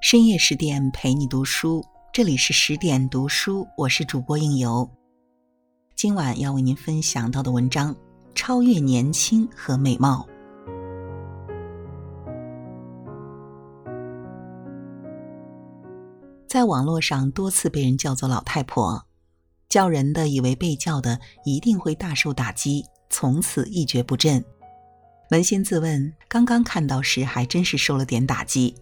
深夜十点陪你读书，这里是十点读书，我是主播应由。今晚要为您分享到的文章《超越年轻和美貌》。在网络上多次被人叫做老太婆，叫人的以为被叫的一定会大受打击，从此一蹶不振。扪心自问，刚刚看到时还真是受了点打击。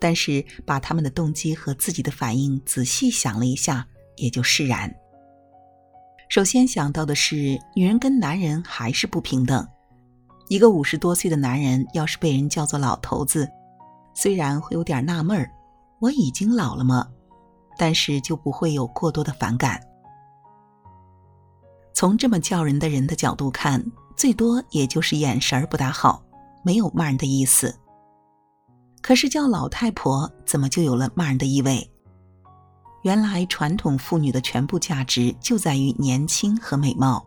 但是把他们的动机和自己的反应仔细想了一下，也就释然。首先想到的是，女人跟男人还是不平等。一个五十多岁的男人要是被人叫做老头子，虽然会有点纳闷儿，我已经老了吗？但是就不会有过多的反感。从这么叫人的人的角度看，最多也就是眼神儿不大好，没有骂人的意思。可是叫老太婆，怎么就有了骂人的意味？原来传统妇女的全部价值就在于年轻和美貌，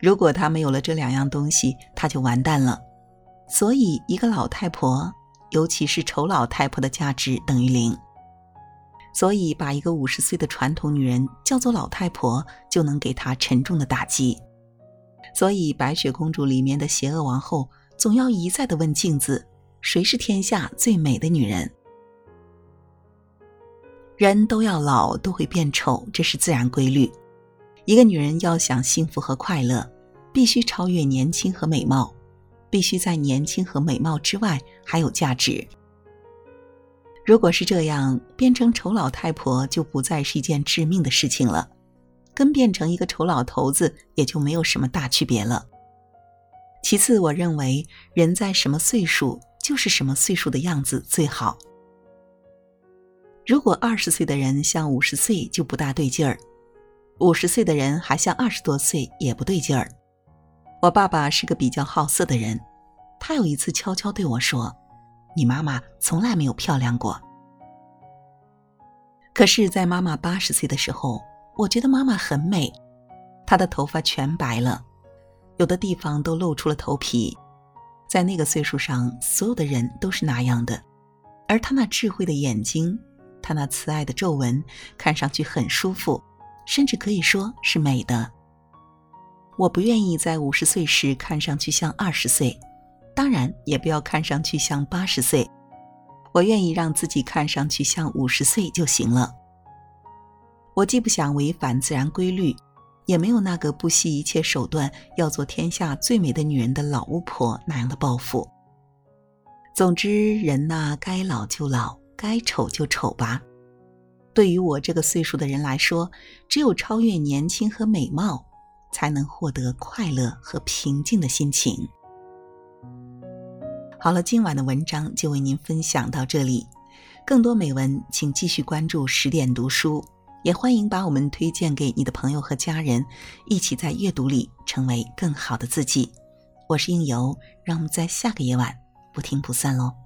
如果她没有了这两样东西，她就完蛋了。所以，一个老太婆，尤其是丑老太婆的价值等于零。所以，把一个五十岁的传统女人叫做老太婆，就能给她沉重的打击。所以，白雪公主里面的邪恶王后总要一再的问镜子。谁是天下最美的女人？人都要老，都会变丑，这是自然规律。一个女人要想幸福和快乐，必须超越年轻和美貌，必须在年轻和美貌之外还有价值。如果是这样，变成丑老太婆就不再是一件致命的事情了，跟变成一个丑老头子也就没有什么大区别了。其次，我认为人在什么岁数。就是什么岁数的样子最好。如果二十岁的人像五十岁就不大对劲儿，五十岁的人还像二十多岁也不对劲儿。我爸爸是个比较好色的人，他有一次悄悄对我说：“你妈妈从来没有漂亮过。”可是，在妈妈八十岁的时候，我觉得妈妈很美，她的头发全白了，有的地方都露出了头皮。在那个岁数上，所有的人都是那样的，而他那智慧的眼睛，他那慈爱的皱纹，看上去很舒服，甚至可以说是美的。我不愿意在五十岁时看上去像二十岁，当然也不要看上去像八十岁，我愿意让自己看上去像五十岁就行了。我既不想违反自然规律。也没有那个不惜一切手段要做天下最美的女人的老巫婆那样的抱负。总之，人呐，该老就老，该丑就丑吧。对于我这个岁数的人来说，只有超越年轻和美貌，才能获得快乐和平静的心情。好了，今晚的文章就为您分享到这里。更多美文，请继续关注十点读书。也欢迎把我们推荐给你的朋友和家人，一起在阅读里成为更好的自己。我是应由，让我们在下个夜晚不听不散喽。